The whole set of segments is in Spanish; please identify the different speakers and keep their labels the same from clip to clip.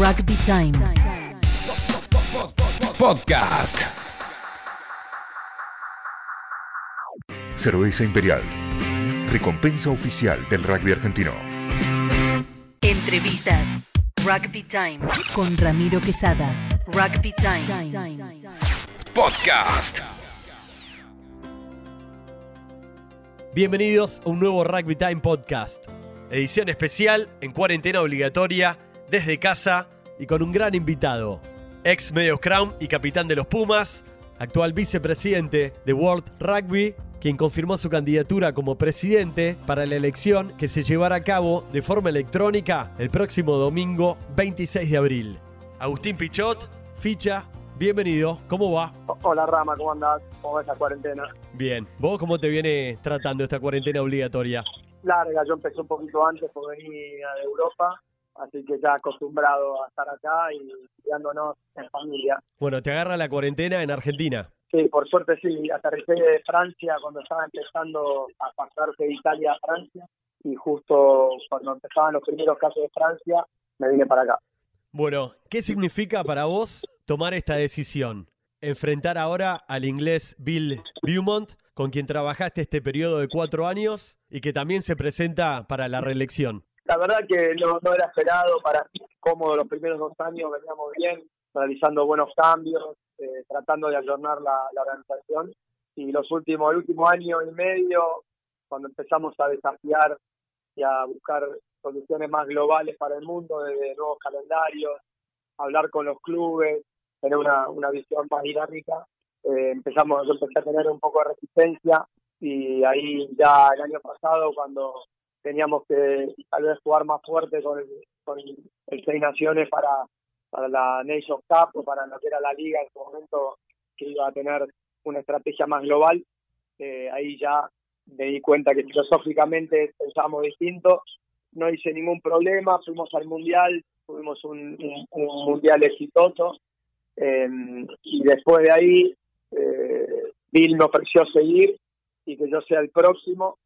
Speaker 1: Rugby Time.
Speaker 2: Podcast.
Speaker 3: Cerveza Imperial. Recompensa oficial del rugby argentino.
Speaker 1: Entrevistas. Rugby Time. Con Ramiro Quesada. Rugby Time.
Speaker 2: Podcast.
Speaker 4: Bienvenidos a un nuevo Rugby Time Podcast. Edición especial en cuarentena obligatoria, desde casa y con un gran invitado. Ex medio Crown y capitán de los Pumas, actual vicepresidente de World Rugby, quien confirmó su candidatura como presidente para la elección que se llevará a cabo de forma electrónica el próximo domingo 26 de abril. Agustín Pichot, ficha, bienvenido, ¿cómo va?
Speaker 5: Hola Rama, ¿cómo andás? ¿Cómo va esa cuarentena?
Speaker 4: Bien, ¿vos cómo te viene tratando esta cuarentena obligatoria?
Speaker 5: Larga, yo empecé un poquito antes por venir de Europa, así que ya acostumbrado a estar acá y quedándonos en familia.
Speaker 4: Bueno, te agarra la cuarentena en Argentina.
Speaker 5: Sí, por suerte sí, aterricé de Francia cuando estaba empezando a pasarse de Italia a Francia y justo cuando empezaban los primeros casos de Francia me vine para acá.
Speaker 4: Bueno, ¿qué significa para vos tomar esta decisión? Enfrentar ahora al inglés Bill Beaumont, con quien trabajaste este periodo de cuatro años y que también se presenta para la reelección.
Speaker 5: La verdad que no, era esperado para mí, cómodo los primeros dos años, veníamos bien, realizando buenos cambios, eh, tratando de ayornar la, la organización. Y los últimos, el último año y medio, cuando empezamos a desafiar y a buscar soluciones más globales para el mundo, desde nuevos calendarios, hablar con los clubes, tener una, una visión más dinámica, eh, empezamos, yo empecé a tener un poco de resistencia y ahí ya el año pasado cuando teníamos que tal vez jugar más fuerte con el, con el Seis Naciones para, para la Nation Cup o para lo que era la liga en su momento que iba a tener una estrategia más global, eh, ahí ya me di cuenta que filosóficamente pensábamos distinto, no hice ningún problema, fuimos al Mundial, tuvimos un, un, un Mundial exitoso. Eh, y después de ahí eh, Bill me ofreció seguir y que yo sea el próximo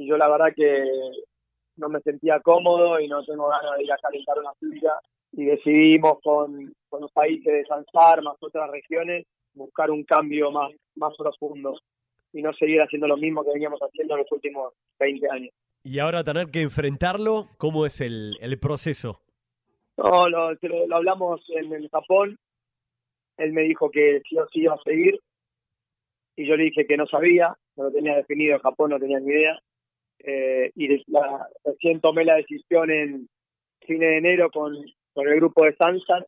Speaker 5: y yo la verdad que no me sentía cómodo y no tengo ganas de ir a calentar una silla y decidimos con, con los países de Sansar más otras regiones buscar un cambio más, más profundo y no seguir haciendo lo mismo que veníamos haciendo en los últimos 20 años.
Speaker 4: Y ahora tener que enfrentarlo, ¿cómo es el, el proceso?
Speaker 5: No, lo, lo, lo hablamos en, en Japón, él me dijo que sí o sí iba a seguir y yo le dije que no sabía, no lo tenía definido en Japón, no tenía ni idea. Eh, y la, recién tomé la decisión en fin de enero con, con el grupo de Sansar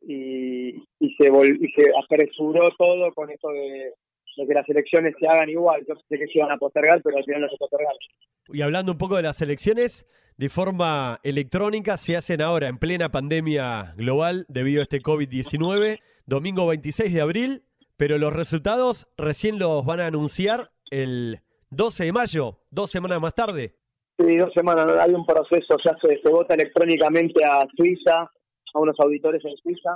Speaker 5: y, y, se vol, y se apresuró todo con esto de, de, que las elecciones se hagan igual. Yo sé que se iban a postergar, pero al final no se postergaron.
Speaker 4: Y hablando un poco de las elecciones, de forma electrónica se hacen ahora en plena pandemia global debido a este COVID-19, domingo 26 de abril, pero los resultados recién los van a anunciar el 12 de mayo, dos semanas más tarde.
Speaker 5: Sí, dos semanas. Hay un proceso, se hace, se vota electrónicamente a Suiza, a unos auditores en Suiza,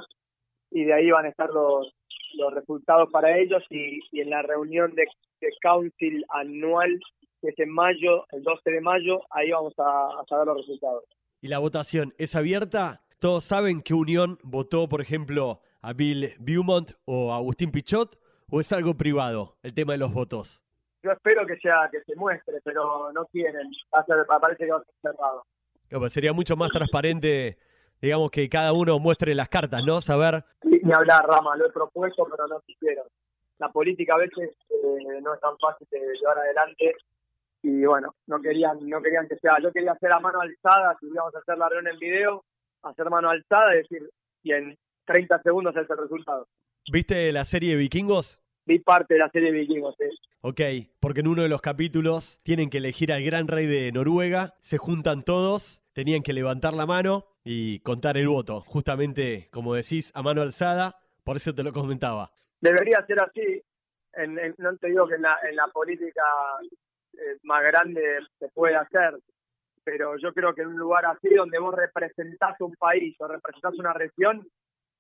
Speaker 5: y de ahí van a estar los, los resultados para ellos y, y en la reunión de, de, council anual que es en mayo, el 12 de mayo, ahí vamos a, a saber los resultados.
Speaker 4: ¿Y la votación es abierta? ¿Todos saben que Unión votó, por ejemplo, a Bill Beaumont o a Agustín Pichot? ¿O es algo privado el tema de los votos?
Speaker 5: Yo espero que sea que se muestre, pero no quieren. Parece que va a ser cerrado.
Speaker 4: Sería mucho más transparente, digamos, que cada uno muestre las cartas, ¿no? Saber.
Speaker 5: Sí, ni hablar, Rama, lo he propuesto, pero no quisieron. La política a veces eh, no es tan fácil de llevar adelante y bueno, no querían, no querían que sea. Yo quería hacer a mano alzada, si íbamos a hacer la reunión en video, hacer mano alzada y decir, y en 30 segundos es el resultado.
Speaker 4: ¿Viste la serie de Vikingos?
Speaker 5: Vi parte de la serie de Vikingos, sí.
Speaker 4: Ok, porque en uno de los capítulos tienen que elegir al gran rey de Noruega, se juntan todos, tenían que levantar la mano y contar el voto, justamente como decís, a mano alzada, por eso te lo comentaba.
Speaker 5: Debería ser así, en, en, no te digo que en la, en la política eh, más grande se puede hacer, pero yo creo que en un lugar así donde vos representás un país o representás una región,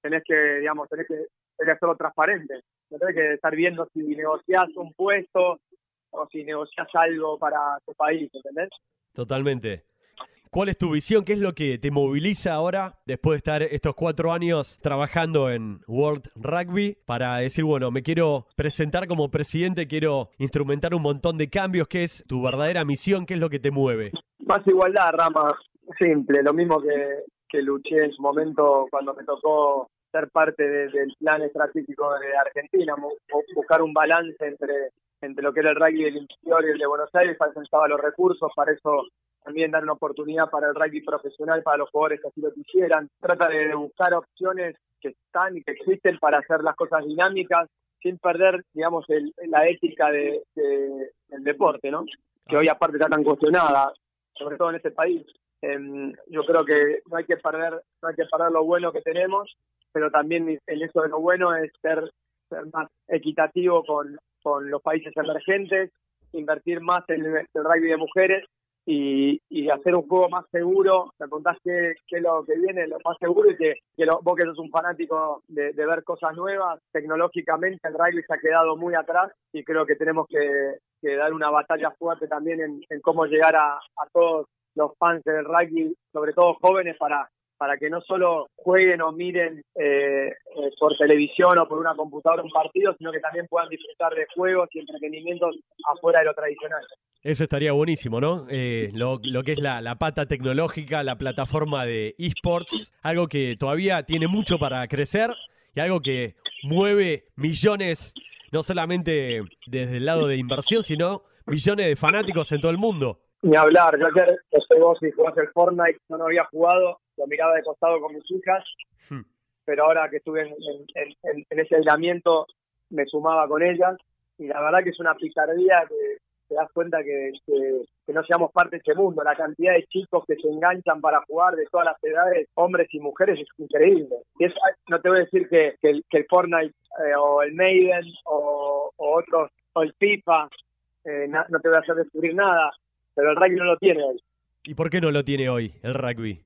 Speaker 5: tenés que, digamos, tenés que, tenés que hacerlo transparente. No tenés que estar viendo si negociás un puesto o si negociás algo para tu país, ¿entendés?
Speaker 4: Totalmente. ¿Cuál es tu visión? ¿Qué es lo que te moviliza ahora, después de estar estos cuatro años trabajando en World Rugby, para decir, bueno, me quiero presentar como presidente, quiero instrumentar un montón de cambios? ¿Qué es tu verdadera misión? ¿Qué es lo que te mueve?
Speaker 5: Más igualdad, Rama, simple, lo mismo que, que luché en su momento cuando me tocó ser parte del plan estratégico de Argentina, buscar un balance entre entre lo que era el rugby del interior y el de Buenos Aires, para eso necesitaba los recursos, para eso también dar una oportunidad para el rugby profesional, para los jugadores que así lo quisieran. Trata de buscar opciones que están y que existen para hacer las cosas dinámicas sin perder, digamos, la ética de, del deporte, ¿no? Que hoy aparte está tan cuestionada, sobre todo en este país. Em, yo creo que no hay que perder, no hay que perder lo bueno que tenemos, pero también en eso de lo bueno es ser, ser más equitativo con, con los países emergentes, invertir más en el, rugby de mujeres y, y, hacer un juego más seguro. Me contás que, es lo que viene, lo más seguro y que, que vos que sos un fanático de, ver cosas nuevas, tecnológicamente el rugby se ha quedado muy atrás y creo que tenemos que, dar una batalla fuerte también en, en cómo llegar a, a todos los fans del rugby, sobre todo jóvenes, para, para que no solo jueguen o miren eh, eh, por televisión o por una computadora un partido, sino que también puedan disfrutar de juegos y entretenimientos afuera de lo tradicional.
Speaker 4: Eso estaría buenísimo, ¿no? Eh, lo, lo, que es la, la, pata tecnológica, la plataforma de esports, algo que todavía tiene mucho para crecer y algo que mueve millones, no solamente desde el lado de inversión, sino millones de fanáticos en todo el mundo.
Speaker 5: Ni hablar, yo ayer, no sé vos si jugás el Fortnite, yo no había jugado, lo miraba de costado con mis hijas, hmm. pero ahora que estuve en, ese aislamiento me sumaba con ellas y la verdad que es una picardía que te das cuenta que, que, no seamos parte de ese mundo. La cantidad de chicos que se enganchan para jugar de todas las edades, hombres y mujeres, es increíble. Y eso, no te voy a decir que, que, el, que el Fortnite eh, o el Maiden o, otros, o el FIFA, eh, no te voy a hacer descubrir nada, pero el rugby no lo tiene hoy.
Speaker 4: ¿Y por qué no lo tiene hoy el rugby?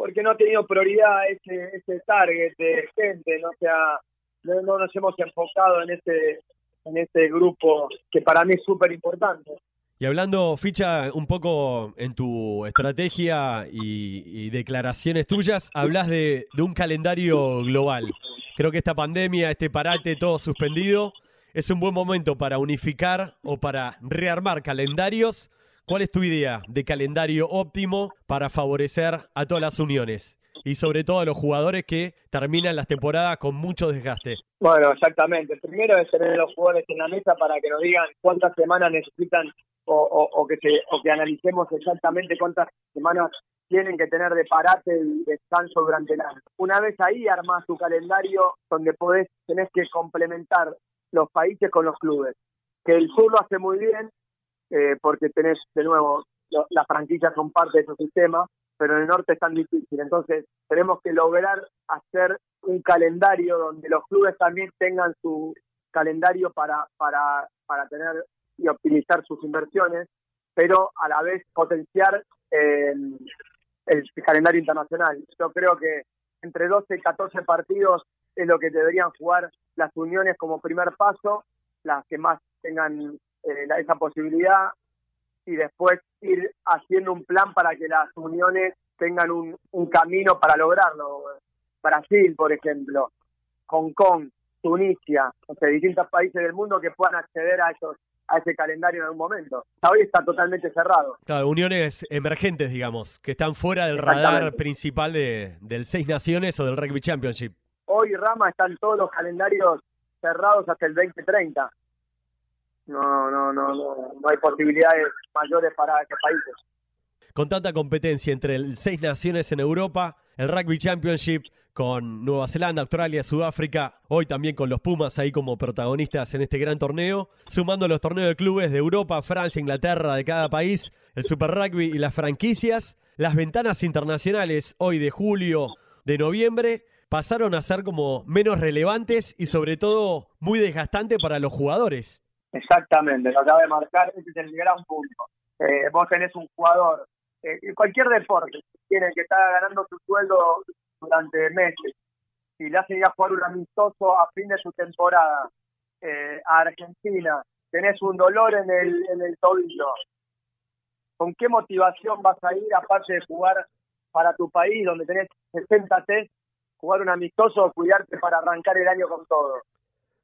Speaker 5: porque no ha tenido prioridad ese, ese target de gente, no, sea, no, no nos hemos enfocado en este, en este grupo que para mí es súper importante.
Speaker 4: Y hablando, Ficha, un poco en tu estrategia y, declaraciones tuyas, hablas de, de, un calendario global. Creo que esta pandemia, este parate, todo suspendido, es un buen momento para unificar o para rearmar calendarios ¿Cuál es tu idea de calendario óptimo para favorecer a todas las uniones? Y sobre todo a los jugadores que terminan las temporadas con mucho desgaste.
Speaker 5: Bueno, exactamente. Primero es tener a los jugadores en la mesa para que nos digan cuántas semanas necesitan o, que, que analicemos exactamente cuántas semanas tienen que tener de parate y descanso durante el año. Una vez ahí armás tu calendario donde podés, tenés que complementar los países con los clubes. Que el sur lo hace muy bien, eh, porque tenés, de nuevo, las franquicias son parte de su sistema, pero en el norte es tan difícil. Entonces, tenemos que lograr hacer un calendario donde los clubes también tengan su calendario para, para, para tener y optimizar sus inversiones, pero a la vez potenciar eh, el calendario internacional. Yo creo que entre 12 y 14 partidos es lo que deberían jugar las uniones como primer paso, las que más tengan eh, esa posibilidad y después ir haciendo un plan para que las uniones tengan un, un camino para lograrlo. Brasil, por ejemplo, Hong Kong, Tunisia, o sea, distintos países del mundo que puedan acceder a esos a ese calendario en algún momento. Hoy está totalmente cerrado.
Speaker 4: Claro, uniones emergentes, digamos, que están fuera del radar principal de, del Seis Naciones o del Rugby Championship.
Speaker 5: Hoy, Rama, están todos los calendarios cerrados hasta el 2030 no, no, no, no, hay posibilidades mayores para estos países.
Speaker 4: Con tanta competencia entre seis naciones en Europa, el Rugby Championship con Nueva Zelanda, Australia, Sudáfrica, hoy también con los Pumas ahí como protagonistas en este gran torneo, sumando los torneos de clubes de Europa, Francia, Inglaterra, de cada país, el Super Rugby y las franquicias, las ventanas internacionales hoy de julio, de noviembre, pasaron a ser como menos relevantes y sobre todo muy desgastantes para los jugadores.
Speaker 5: Exactamente, lo acaba de marcar, ese es el gran punto. Eh, vos tenés un jugador, eh, cualquier deporte, tiene que estar ganando su sueldo durante meses y le hace ir a jugar un amistoso a fin de su temporada eh, a Argentina, tenés un dolor en el, en el tobillo, ¿con qué motivación vas a ir aparte de jugar para tu país donde tenés 60 test, jugar un amistoso, cuidarte para arrancar el año con todo?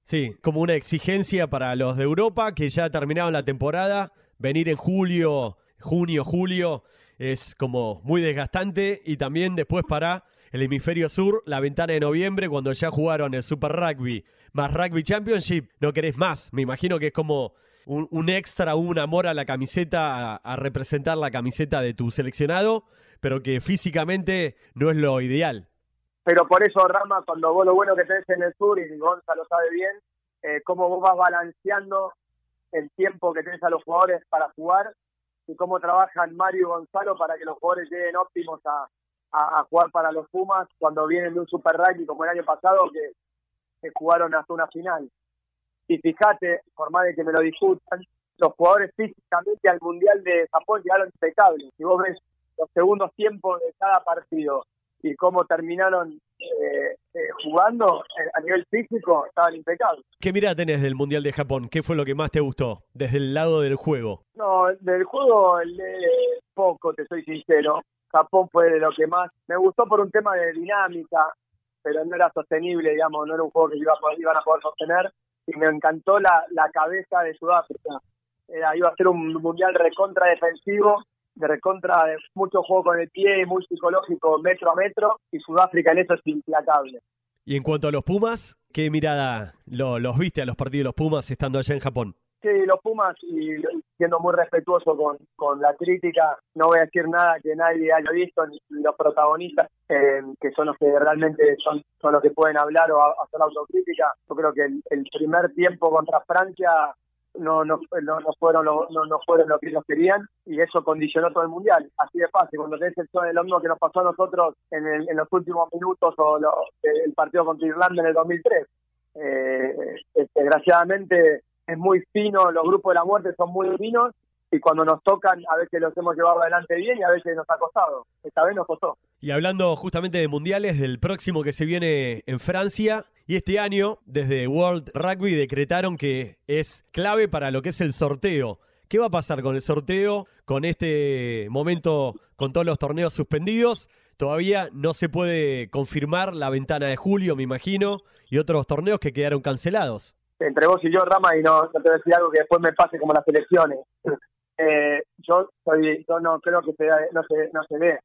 Speaker 4: Sí, como una exigencia para los de Europa que ya terminaron la temporada, venir en julio, junio, julio es como muy desgastante y también después para el hemisferio sur, la ventana de noviembre cuando ya jugaron el Super Rugby más Rugby Championship, no querés más. Me imagino que es como un, extra, un amor a la camiseta, a, representar la camiseta de tu seleccionado, pero que físicamente no es lo ideal.
Speaker 5: Pero por eso, Rama, cuando vos lo bueno que tenés en el sur, y Gonzalo sabe bien, eh, cómo vos vas balanceando el tiempo que tenés a los jugadores para jugar y cómo trabajan Mario y Gonzalo para que los jugadores lleguen óptimos a, jugar para los Pumas cuando vienen de un Super Rugby como el año pasado que, que jugaron hasta una final. Y fíjate, por más de que me lo discutan, los jugadores físicamente al Mundial de Japón llegaron impecables. Si vos ves los segundos tiempos de cada partido y cómo terminaron eh, eh, jugando eh, a nivel físico, estaban impecables.
Speaker 4: ¿Qué mirada tenés del Mundial de Japón? ¿Qué fue lo que más te gustó desde el lado del juego?
Speaker 5: No, del juego poco, te soy sincero. Japón fue de lo que más me gustó por un tema de dinámica, pero no era sostenible, digamos, no era un juego que iba a iban a poder sostener y me encantó la, la cabeza de Sudáfrica. Era, iba a ser un mundial recontra defensivo, de recontra de mucho juego con el pie, muy psicológico metro a metro, y Sudáfrica en eso es implacable.
Speaker 4: Y en cuanto a los Pumas, ¿qué mirada los viste a los partidos de los Pumas estando allá en Japón?
Speaker 5: Sí, los Pumas, y siendo muy respetuoso con, con la crítica, no voy a decir nada que nadie haya visto, ni los protagonistas, eh, que son los que realmente son, son los que pueden hablar o hacer autocrítica. Yo creo que el, primer tiempo contra Francia no, no, no, fueron lo, no, no, fueron lo que ellos querían y eso condicionó todo el mundial. Así de fácil, cuando tenés el, lo mismo que nos pasó a nosotros en, en los últimos minutos o el partido contra Irlanda en el 2003. Eh, desgraciadamente es muy fino, los grupos de la muerte son muy finos y cuando nos tocan a veces los hemos llevado adelante bien y a veces nos ha costado. Esta vez nos costó.
Speaker 4: Y hablando justamente de mundiales, del próximo que se viene en Francia, y este año desde World Rugby decretaron que es clave para lo que es el sorteo. ¿Qué va a pasar con el sorteo, con este momento, con todos los torneos suspendidos? Todavía no se puede confirmar la ventana de julio, me imagino, y otros torneos que quedaron cancelados
Speaker 5: entre vos y yo, Rama, y no, no te voy a decir algo que después me pase como las elecciones. Eh, yo soy, yo no creo que se, no se, no se dé.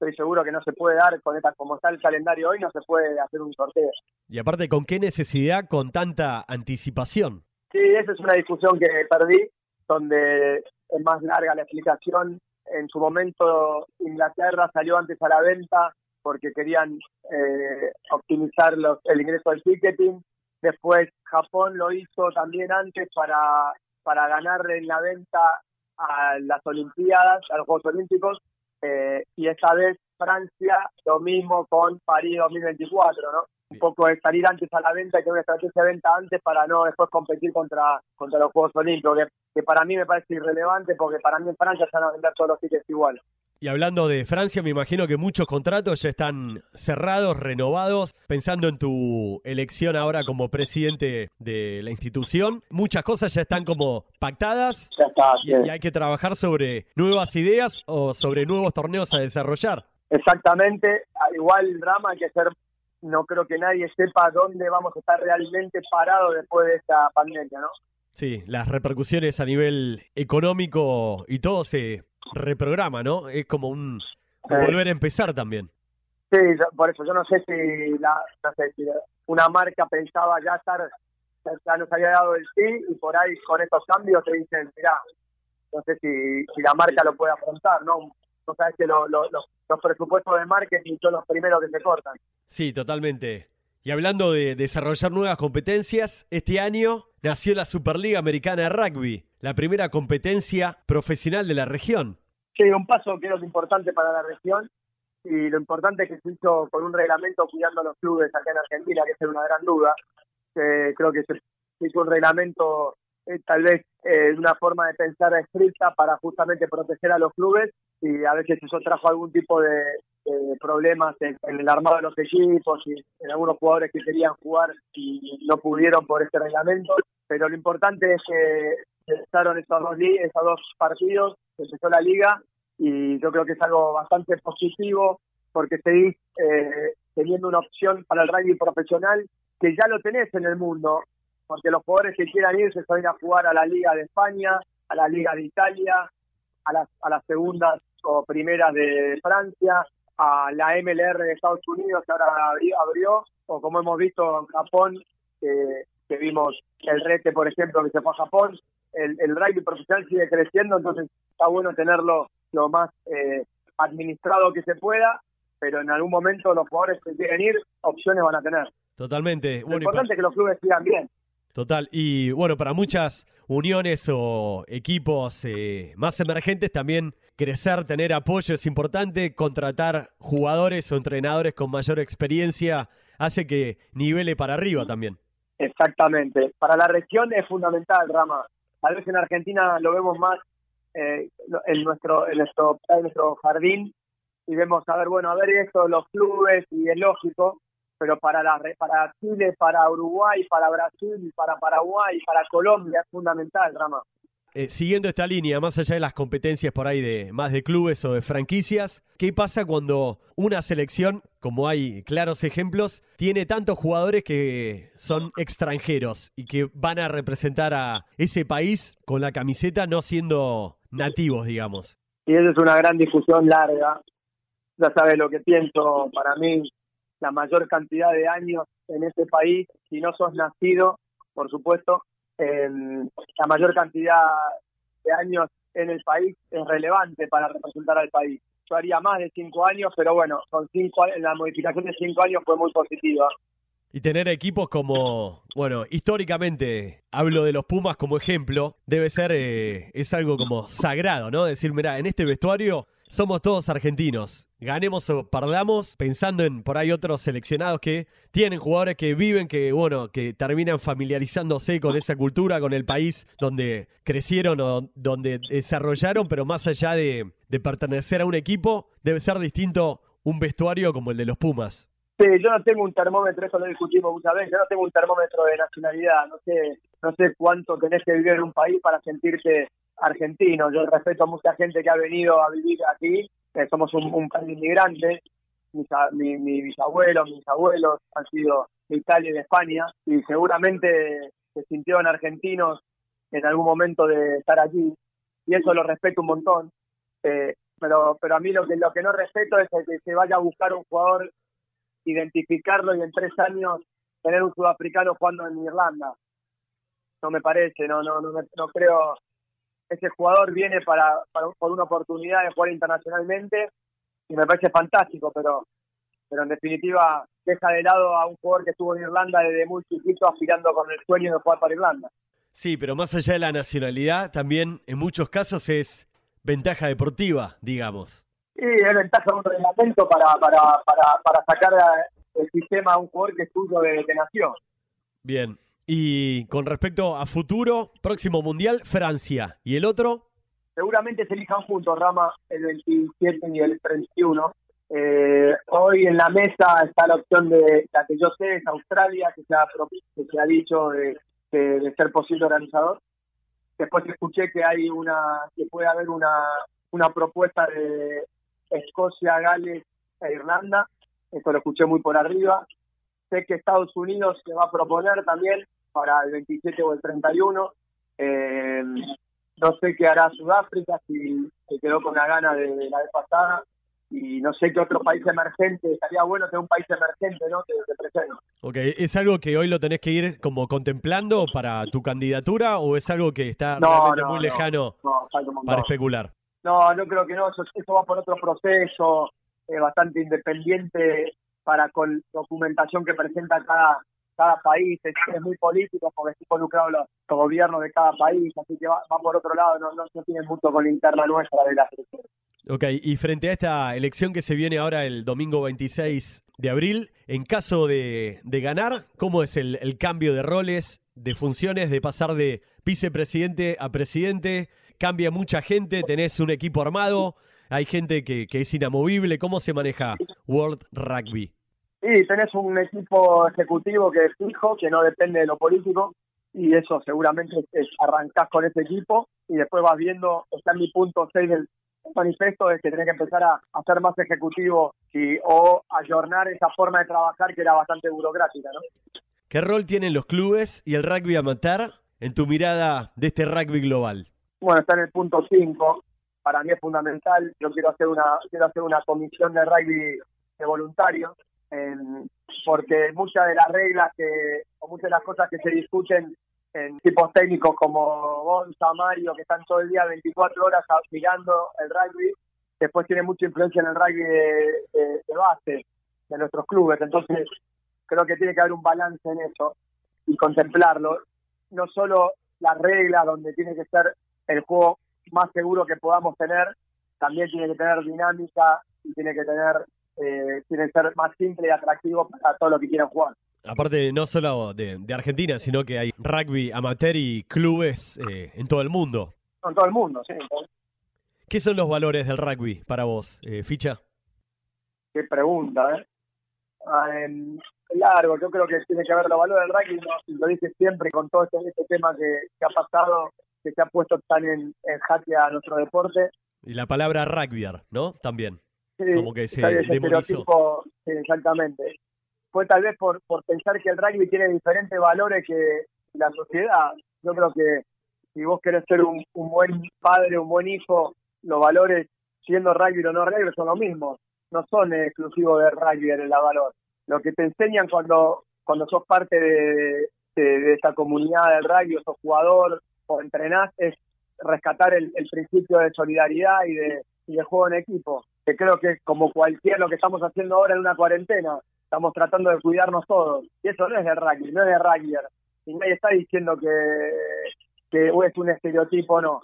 Speaker 5: Estoy seguro que no se puede dar con esta, como está el calendario hoy, no se puede hacer un sorteo.
Speaker 4: Y aparte, ¿con qué necesidad con tanta anticipación?
Speaker 5: Sí, esa es una discusión que perdí, donde es más larga la explicación. En su momento, Inglaterra salió antes a la venta porque querían eh, optimizar los, el ingreso del ticketing Después Japón lo hizo también antes para, para ganar en la venta a las Olimpiadas, a los Juegos Olímpicos, eh, y esta vez Francia lo mismo con París 2024, ¿no? Un poco de salir antes a la venta, que una estrategia de venta antes para no después competir contra, contra los Juegos Olímpicos, que, para mí me parece irrelevante porque para mí en Francia se van a vender todos los tickets igual.
Speaker 4: Y hablando de Francia, me imagino que muchos contratos ya están cerrados, renovados. Pensando en tu elección ahora como presidente de la institución, muchas cosas ya están como pactadas
Speaker 5: ya está,
Speaker 4: y, hay que trabajar sobre nuevas ideas o sobre nuevos torneos a desarrollar.
Speaker 5: Exactamente, igual Rama hay que ser, no creo que nadie sepa dónde vamos a estar realmente parados después de esta pandemia, ¿no?
Speaker 4: Sí, las repercusiones a nivel económico y todo se reprograma, ¿no? Es como un volver a empezar también.
Speaker 5: Sí, por eso yo no sé si, la, no sé si una marca pensaba ya estar, ya nos había dado el sí y por ahí con estos cambios te dicen, mira, no sé si, si la marca lo puede afrontar, ¿no? No sabes que los presupuestos de marketing son los primeros que se cortan.
Speaker 4: Sí, totalmente. Y hablando de desarrollar nuevas competencias, este año nació la Superliga Americana de Rugby, la primera competencia profesional de la región.
Speaker 5: Sí, un paso que es importante para la región y lo importante es que se hizo con un reglamento cuidando a los clubes acá en Argentina, que es una gran duda. creo que se hizo un reglamento eh, tal vez eh, una forma de pensar estricta para justamente proteger a los clubes y a veces eso trajo algún tipo de, problemas en, el armado de los equipos y en algunos jugadores que querían jugar y no pudieron por este reglamento. Pero lo importante es que estaron esos dos, esos dos partidos empezó la liga y yo creo que es algo bastante positivo porque seguís eh, teniendo una opción para el rugby profesional que ya lo tenés en el mundo, porque los jugadores que quieran irse se van a jugar a la Liga de España, a la Liga de Italia, a las, a las segundas o primeras de Francia, a la MLR de Estados Unidos que ahora abrió, o como hemos visto en Japón, que vimos el Rete, por ejemplo, que se fue a Japón, el, el rugby profesional sigue creciendo, entonces está bueno tenerlo lo más eh, administrado que se pueda, pero en algún momento los jugadores que quieren ir, opciones van a tener.
Speaker 4: Totalmente.
Speaker 5: Lo importante es que los clubes sigan bien.
Speaker 4: Total. Y bueno, para muchas uniones o equipos eh, más emergentes también crecer, tener apoyo es importante. Contratar jugadores o entrenadores con mayor experiencia hace que nivele para arriba también.
Speaker 5: Exactamente. Para la región es fundamental, Rama. Tal vez en Argentina lo vemos más eh, en, nuestro, en, nuestro, en nuestro jardín y vemos, a ver, bueno, a ver esto, los clubes y es lógico, pero para, la, para Chile, para Uruguay, para Brasil, para Paraguay, para Colombia es fundamental, Rama.
Speaker 4: Eh, siguiendo esta línea, más allá de las competencias por ahí de más de clubes o de franquicias, ¿qué pasa cuando una selección, como hay claros ejemplos, tiene tantos jugadores que son extranjeros y que van a representar a ese país con la camiseta no siendo nativos, digamos?
Speaker 5: Y esa es una gran discusión larga. Ya sabes lo que pienso, para mí la mayor cantidad de años en ese país, si no sos nacido, por supuesto, la mayor cantidad de años en el país es relevante para representar al país. Yo haría más de cinco años, pero bueno, son cinco, la modificación de cinco años fue muy positiva.
Speaker 4: Y tener equipos como, bueno, históricamente, hablo de los Pumas como ejemplo, debe ser, eh, es algo como sagrado, ¿no? Decir, mira, en este vestuario somos todos argentinos. Ganemos o perdamos, pensando en por ahí otros seleccionados que tienen jugadores que viven, que bueno, que terminan familiarizándose con esa cultura, con el país donde crecieron o donde desarrollaron, pero más allá de, pertenecer a un equipo, debe ser distinto un vestuario como el de los Pumas.
Speaker 5: Sí, yo no tengo un termómetro, eso lo discutimos muchas veces, yo no tengo un termómetro de nacionalidad, no sé, no sé cuánto tenés que vivir en un país para sentirte argentino. Yo respeto a mucha gente que ha venido a vivir aquí, somos un, país inmigrante. Mis, mi, mi bisabuelos, mis abuelos han sido de Italia y de España y seguramente se sintieron argentinos en algún momento de estar allí y eso lo respeto un montón. Eh, pero pero a mí lo que lo que no respeto es que se vaya a buscar un jugador, identificarlo y en tres años tener un sudafricano jugando en Irlanda. No me parece, no no no, no creo ese jugador viene para, por una oportunidad de jugar internacionalmente y me parece fantástico, pero pero en definitiva deja de lado a un jugador que estuvo en Irlanda desde muy chiquito aspirando con el sueño de jugar para Irlanda.
Speaker 4: Sí, pero más allá de la nacionalidad, también en muchos casos es ventaja deportiva, digamos.
Speaker 5: Sí, es ventaja de un reglamento para, para, para, para sacar el sistema a un jugador que es tuyo de, de nación.
Speaker 4: Bien, y con respecto a futuro, próximo mundial, Francia. ¿Y el otro?
Speaker 5: Seguramente se elijan juntos, Rama, el 27 y el 31. Eh, hoy en la mesa está la opción de la que yo sé, es Australia, que se ha, que se ha dicho de, ser posible organizador. Después escuché que hay una, que puede haber una, una propuesta de Escocia, Gales e Irlanda. Esto lo escuché muy por arriba. Sé que Estados Unidos se va a proponer también para el 27 o el 31. Eh, no sé qué hará Sudáfrica, si se quedó con la gana de, la vez pasada. Y no sé qué otro país emergente, estaría bueno tener un país emergente, ¿no? Que se presente.
Speaker 4: Ok, ¿es algo que hoy lo tenés que ir como contemplando para tu candidatura o es algo que está realmente muy lejano para especular?
Speaker 5: No, no creo que no, eso, va por otro proceso eh, bastante independiente para con documentación que presenta cada, cada país, es, muy político porque está involucrado los, gobiernos de cada país, así que va, por otro lado, no, no, tiene mucho con la interna nuestra de la selección.
Speaker 4: Ok, y frente a esta elección que se viene ahora el domingo 26 de abril, en caso de, ganar, ¿cómo es el, cambio de roles, de funciones, de pasar de vicepresidente a presidente? ¿Cambia mucha gente? ¿Tenés un equipo armado? ¿Hay gente que es inamovible? ¿Cómo se maneja World Rugby?
Speaker 5: Sí, tenés un equipo ejecutivo que es fijo, que no depende de lo político, y eso seguramente es, arrancás con ese equipo y después vas viendo, está en mi punto 6 del manifiesto, es que tenés que empezar a, a ser más ejecutivo y, o ayornar esa forma de trabajar que era bastante burocrática, ¿no?
Speaker 4: ¿Qué rol tienen los clubes y el rugby amateur en tu mirada de este rugby global?
Speaker 5: Bueno, está en el punto 5. Para mí es fundamental. Yo quiero hacer una quiero hacer una comisión de rugby de voluntarios, porque muchas de las reglas que o muchas de las cosas que se discuten en tipos técnicos como Gonza, Mario, que están todo el día 24 horas mirando el rugby, después tiene mucha influencia en el rugby de, de- de base de nuestros clubes. Entonces, creo que tiene que haber un balance en eso y contemplarlo. No solo las reglas donde tiene que ser el juego más seguro que podamos tener, también tiene que tener dinámica y tiene que tener, eh, tiene que ser más simple y atractivo para todos los que quieran jugar.
Speaker 4: Aparte, no solo de, de Argentina, sino que hay rugby amateur y clubes eh, en todo el mundo.
Speaker 5: Con todo el mundo, sí.
Speaker 4: ¿Qué son los valores del rugby para vos, eh, Ficha?
Speaker 5: Qué pregunta, ¿eh? Ah, em, largo, yo creo que tiene que haber los valores del rugby, lo dije siempre con todo este, este tema que, que ha pasado, que se ha puesto tan en, en jaque a nuestro deporte.
Speaker 4: Y la palabra rugbyer, ¿no? También. Como que se demonizó.
Speaker 5: exactamente. Fue tal vez por, por pensar que el rugby tiene diferentes valores que la sociedad. Yo creo que si vos querés ser un, un buen padre, un buen hijo, los valores, siendo rugby o no rugby, son los mismos. No son exclusivos del rugby el valor. Lo que te enseñan cuando, cuando sos parte de, de, de esta comunidad del rugby, o sos jugador o entrenás, es rescatar el, el principio de solidaridad y de, y de juego en equipo. Que creo que como cualquier lo que estamos haciendo ahora en una cuarentena, estamos tratando de cuidarnos todos. Y eso no es de rugby, no es de rugby. Y nadie está diciendo que, que es un estereotipo, no.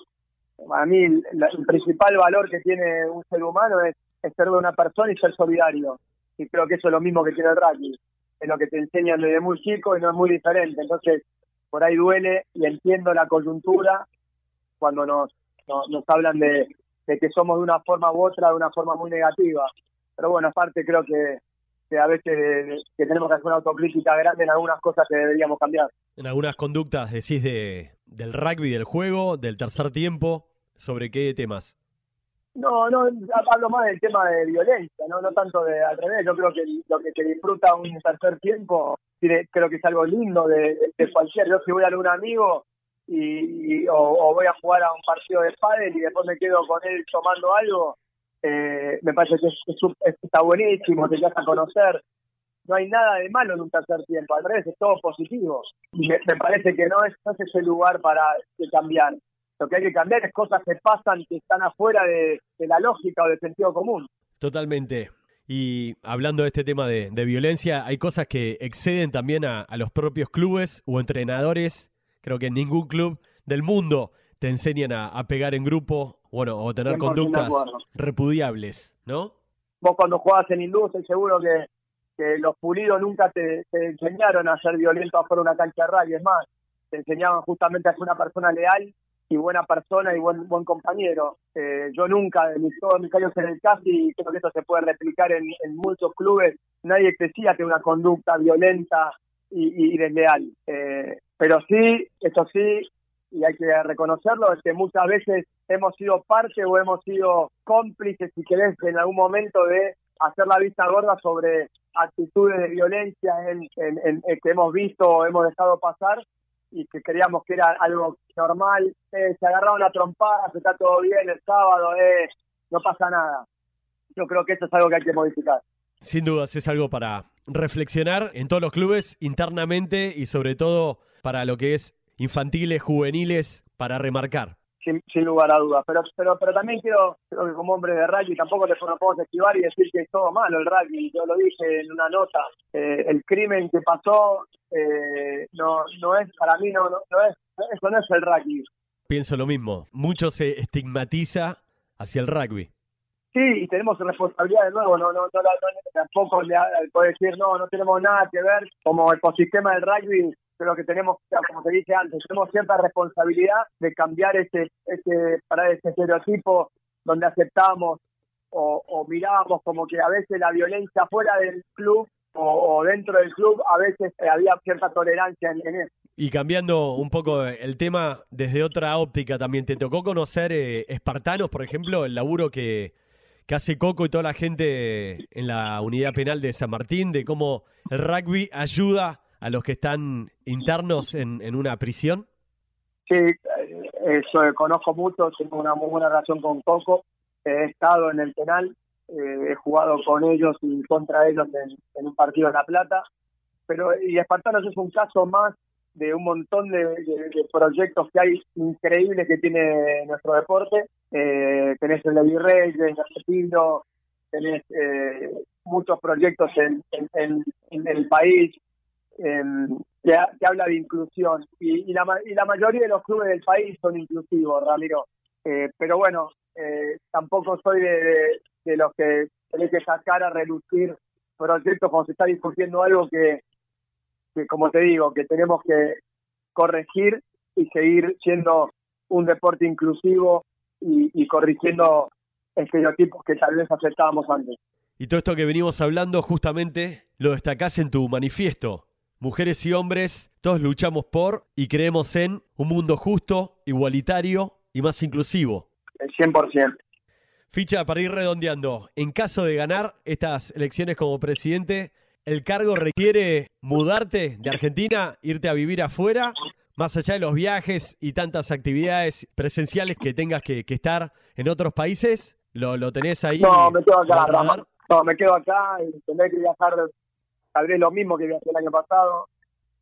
Speaker 5: Para mí, el principal valor que tiene un ser humano es, ser de una persona y ser solidario. Y creo que eso es lo mismo que tiene el rugby. Es lo que te enseñan desde muy chico y no es muy diferente. Entonces, por ahí duele y entiendo la coyuntura cuando nos, nos hablan de, de que somos de una forma u otra, de una forma muy negativa. Pero bueno, aparte creo que, que a veces eh, que tenemos que hacer una autocrítica grande en algunas cosas que deberíamos cambiar.
Speaker 4: En algunas conductas decís de, del rugby, del juego, del tercer tiempo, ¿sobre qué temas?
Speaker 5: No, no, hablo más del tema de violencia, no no tanto de al revés. Yo creo que lo que se disfruta un tercer tiempo, tiene, creo que es algo lindo de, de cualquier. Yo si voy a algún amigo y, y- o, o voy a jugar a un partido de pádel y después me quedo con él tomando algo, eh, me parece que es- es está buenísimo, te quedas a conocer. No hay nada de malo en un tercer tiempo, al revés, es todo positivo. Y me, parece que no es, no es ese lugar para cambiar. Lo que hay que cambiar es cosas que pasan que están afuera de, la lógica o del sentido común.
Speaker 4: Totalmente. Y hablando de este tema de, de violencia, hay cosas que exceden también a los propios clubes o entrenadores. Creo que en ningún club del mundo te enseñan a, a pegar en grupo, bueno, o tener
Speaker 5: 100% de
Speaker 4: conductas repudiables, ¿no?
Speaker 5: Vos cuando jugabas en Hindú, estoy seguro que, que los pulidos nunca te, te enseñaron a ser violento afuera de una cancha de rugby. Es más, te enseñaban justamente a ser una persona leal y buena persona y buen buen compañero. Eh, yo nunca, en mis, todos mis años en el CASI, creo que esto se puede replicar en, en muchos clubes, nadie te decía que una conducta violenta y, y- y desleal. Eh, pero sí, eso sí, y hay que reconocerlo, es que muchas veces hemos sido parte o hemos sido cómplices, si querés, en algún momento de hacer la vista gorda sobre actitudes de violencia en, en- en- en que hemos visto o hemos dejado pasar y que creíamos que era algo normal. Eh, se agarraron la trompada, se está todo bien el sábado, eh, no pasa nada. Yo creo que eso es algo que hay que modificar.
Speaker 4: Sin dudas es algo para reflexionar en todos los clubes internamente y sobre todo para lo que es infantiles, juveniles, para remarcar.
Speaker 5: sin, sin lugar a dudas. Pero, pero, pero también quiero, creo que como hombre de rugby tampoco te podemos esquivar y decir que es todo malo el rugby. Yo lo dije en una nota. Eh, el crimen que pasó eh, no, no es, para mí no, no, no es, eso no es el rugby.
Speaker 4: Pienso lo mismo. Mucho se estigmatiza hacia el rugby.
Speaker 5: Sí, y tenemos responsabilidad de nuevo, no, no, no, no- tampoco le puede decir no, no tenemos nada que ver como ecosistema del rugby, pero que tenemos, como te dije antes, tenemos cierta responsabilidad de cambiar ese, ese, para ese estereotipo donde aceptamos o, o mirábamos como que a veces la violencia fuera del club o, o dentro del club, a veces eh, había cierta tolerancia en, en eso.
Speaker 4: Y cambiando un poco el tema desde otra óptica también, ¿te tocó conocer eh, espartanos, por ejemplo, el laburo que, que hace Coco y toda la gente en la unidad penal de San Martín, de cómo el rugby ayuda a los que están internos en, en una prisión?
Speaker 5: Sí, eh, eso eh, conozco mucho, tengo una muy buena relación con Coco, he estado en el penal, eh, he jugado con ellos y contra ellos en, un partido en La Plata, pero y Espartanos es un caso más de un montón de, proyectos que hay increíbles que tiene nuestro deporte. Eh, tenés el de Virrey, el Argentino, tenés eh, muchos proyectos en, en, el país que, que, habla de inclusión y, y, la, y la mayoría de los clubes del país son inclusivos, Ramiro. Eh, pero bueno, eh, tampoco soy de, los que tenés que sacar a relucir proyectos cuando se está discutiendo algo que, que, como te digo, que tenemos que corregir y seguir siendo un deporte inclusivo y, y corrigiendo estereotipos que tal vez aceptábamos antes.
Speaker 4: Y todo esto que venimos hablando justamente lo destacás en tu manifiesto. Mujeres y hombres, todos luchamos por y creemos en un mundo justo, igualitario y más inclusivo.
Speaker 5: El 100%.
Speaker 4: Ficha para ir redondeando. En caso de ganar estas elecciones como presidente, ¿el cargo requiere mudarte de Argentina, irte a vivir afuera? Más allá de los viajes y tantas actividades presenciales que tengas que, que estar en otros países, ¿lo, lo tenés ahí?
Speaker 5: No, me quedo acá. No, me quedo acá y tendré que viajar tal vez lo mismo que viajé el año pasado.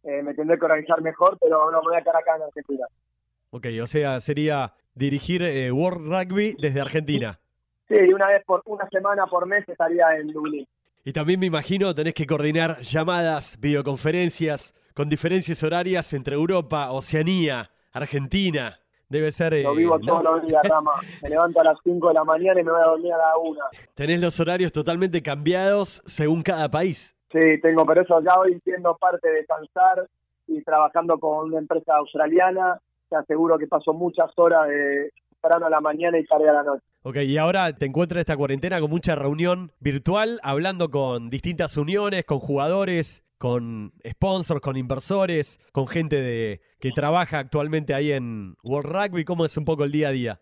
Speaker 5: Eh, me tendré que organizar mejor, pero no me voy a quedar acá en Argentina.
Speaker 4: Ok, o sea, sería dirigir eh, World Rugby desde Argentina.
Speaker 5: Sí, una vez por una semana por mes estaría en Dublín.
Speaker 4: Y también me imagino tenés que coordinar llamadas, videoconferencias con diferencias horarias entre Europa, Oceanía, Argentina. Debe ser.
Speaker 5: Lo vivo
Speaker 4: eh,
Speaker 5: todos los días, Rama. Me levanto a las 5 de la mañana y me voy a dormir a la 1.
Speaker 4: Tenés los horarios totalmente cambiados según cada país.
Speaker 5: Sí, tengo, pero eso ya hoy siendo parte de Sansar y trabajando con una empresa australiana, te aseguro que paso muchas horas de temprano a la mañana y tarde a la noche.
Speaker 4: Ok, y ahora te encuentras esta cuarentena con mucha reunión virtual, hablando con distintas uniones, con jugadores, con sponsors, con inversores, con gente de que trabaja actualmente ahí en World Rugby. ¿Cómo es un poco el día a día?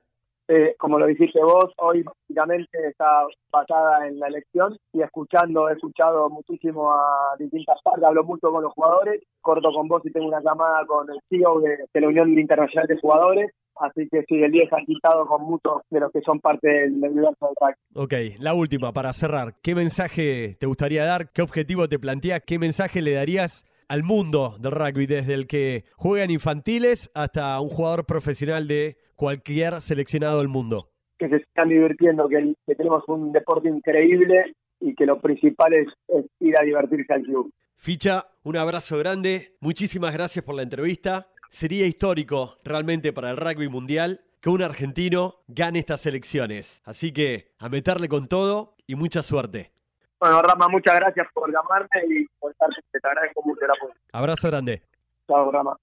Speaker 5: Eh, como lo dijiste vos, hoy básicamente está basada en la elección y escuchando, he escuchado muchísimo a distintas partes, hablo mucho con los jugadores, corto con vos y tengo una llamada con el CEO de, la Unión Internacional de Jugadores, así que sí, el día está agitado con muchos de los que son parte del, universo del rugby.
Speaker 4: Ok, la última, para cerrar, ¿qué mensaje te gustaría dar? ¿Qué objetivo te planteas? ¿Qué mensaje le darías al mundo del rugby, desde el que juegan infantiles hasta un jugador profesional de cualquier seleccionado del mundo.
Speaker 5: Que se están divirtiendo, que, que tenemos un deporte increíble y que lo principal es, es, ir a divertirse al club.
Speaker 4: Ficha, un abrazo grande, muchísimas gracias por la entrevista. Sería histórico realmente para el rugby mundial que un argentino gane estas elecciones. Así que a meterle con todo y mucha suerte.
Speaker 5: Bueno, Rama, muchas gracias por llamarme y por estar, te agradezco mucho el apoyo.
Speaker 4: Abrazo grande.
Speaker 5: Chao, Rama.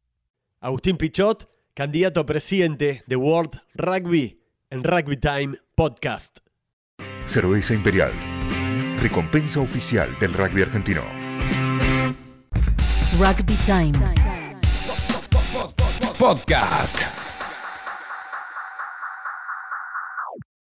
Speaker 4: Agustín Pichot, candidato a presidente de World Rugby en Rugby Time Podcast.
Speaker 3: Cerveza Imperial, recompensa oficial del rugby argentino.
Speaker 1: Rugby Time
Speaker 2: Podcast.